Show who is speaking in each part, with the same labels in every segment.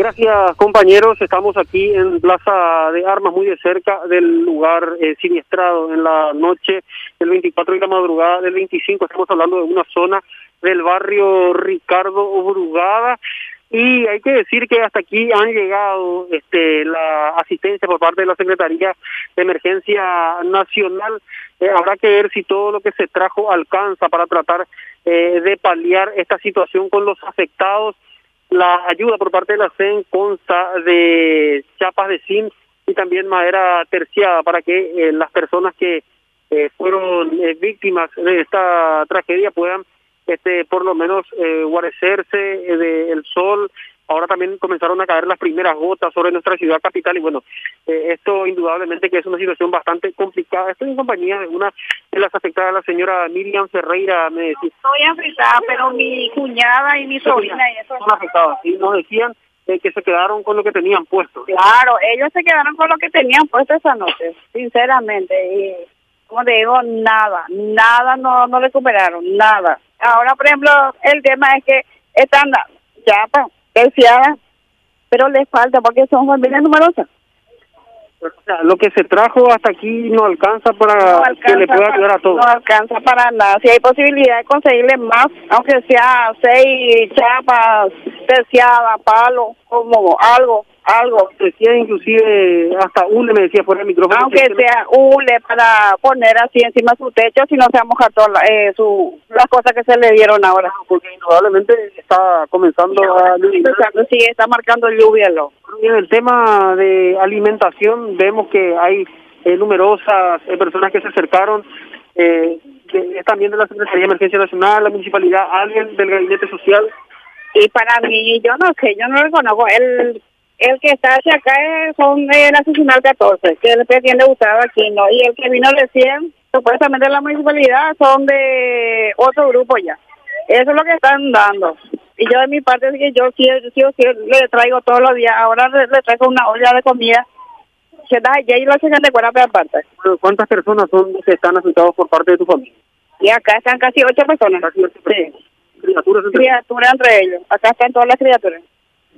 Speaker 1: Gracias, compañeros. Estamos aquí en Plaza de Armas, muy de cerca del lugar eh, siniestrado en la noche del 24 y la madrugada del 25. Estamos hablando de una zona del barrio Ricardo Brugada. Y hay que decir que hasta aquí han llegado este, la asistencia por parte de la Secretaría de Emergencia Nacional. Eh, habrá que ver si todo lo que se trajo alcanza para tratar eh, de paliar esta situación con los afectados. La ayuda por parte de la CEN consta de chapas de zinc y también madera terciada para que eh, las personas que eh, fueron eh, víctimas de esta tragedia puedan este por lo menos guarecerse del sol ahora también comenzaron a caer las primeras gotas sobre nuestra ciudad capital y bueno, eh, esto indudablemente que es una situación bastante complicada. Estoy en compañía de una de las afectadas, la señora Miriam Ferreira, me decía.
Speaker 2: Estoy afectada, pero mi cuñada y mi sobrina y eso.
Speaker 1: Son afectadas, y nos decían eh, que se quedaron con lo que tenían puesto.
Speaker 2: Claro, ellos se quedaron con lo que tenían puesto esa noche, sinceramente. Y como te digo, nada, nada no, no recuperaron, nada. Ahora, por ejemplo, el tema es que están ya, pues, terciada, pero les falta porque son familias numerosas.
Speaker 1: O sea, lo que se trajo hasta aquí no alcanza para
Speaker 2: No alcanza
Speaker 1: que le pueda
Speaker 2: para-
Speaker 1: ayudar a todos.
Speaker 2: No alcanza para nada. Si hay posibilidad de conseguirle más, aunque sea seis chapas, terciada, palo, como algo, algo.
Speaker 1: Decía inclusive hasta un me decía fuera del micrófono.
Speaker 2: Aunque
Speaker 1: que-
Speaker 2: sea hule para poner así encima su techo, si no se va a mojar todas la- eh, su, las cosas que se le dieron ahora.
Speaker 1: porque indudablemente está comenzando a
Speaker 2: Empezando, sí, está marcando lluvia. Lo.
Speaker 1: En el tema de alimentación vemos que hay eh, numerosas eh, personas que se acercaron, eh, de- es también de la Secretaría de Emergencia Nacional, la municipalidad, alguien del Gabinete Social.
Speaker 2: Y para mí, yo no sé, yo no lo conozco. El, el que está hacia acá es, son el asesinato 14, que él pretende usar aquí, ¿no? Y el que vino recién, supuestamente de la municipalidad, son de otro grupo ya. Eso es lo que están dando. Y yo de mi parte es que yo sí, sí, sí le traigo todos los días. Ahora le, le traigo una olla de comida. Se da ya y lo hacen de cuerda aparte.
Speaker 1: ¿Cuántas personas son que están afectados por parte de tu familia?
Speaker 2: Y acá están casi ocho personas.
Speaker 1: Casi ocho personas. Criaturas entre-
Speaker 2: Criaturas entre ellos. Acá están todas las criaturas.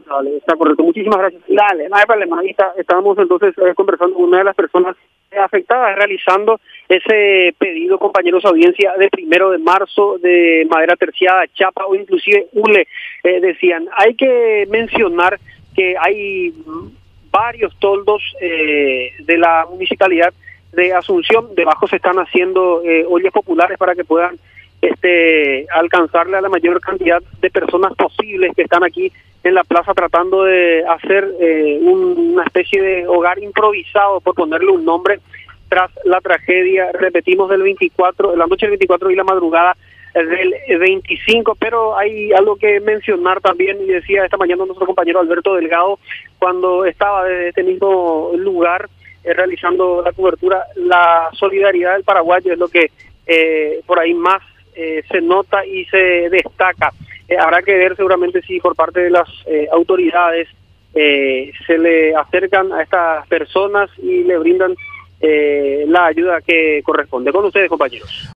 Speaker 1: Vale, está correcto. Muchísimas gracias.
Speaker 2: Dale, no hay problema.
Speaker 1: Ahí está, estábamos entonces eh, conversando con una de las personas afectadas, realizando ese pedido, compañeros, audiencia de primero de marzo de madera terciada, chapa o inclusive hule, eh, decían. Hay que mencionar que hay varios toldos eh, de la municipalidad de Asunción, debajo se están haciendo eh, ollas populares para que puedan este alcanzarle a la mayor cantidad de personas posibles que están aquí en la plaza tratando de hacer eh, un- una especie de hogar improvisado, por ponerle un nombre, tras la tragedia, repetimos, del 24, la noche del 24 y la madrugada del 25, pero hay algo que mencionar también, y decía esta mañana nuestro compañero Alberto Delgado, cuando estaba desde este mismo lugar eh, realizando la cobertura, la solidaridad del paraguayo es lo que eh, por ahí más eh, se nota y se destaca. Eh, habrá que ver seguramente si por parte de las eh, autoridades eh, se le acercan a estas personas y le brindan eh, la ayuda que corresponde. Con ustedes, compañeros.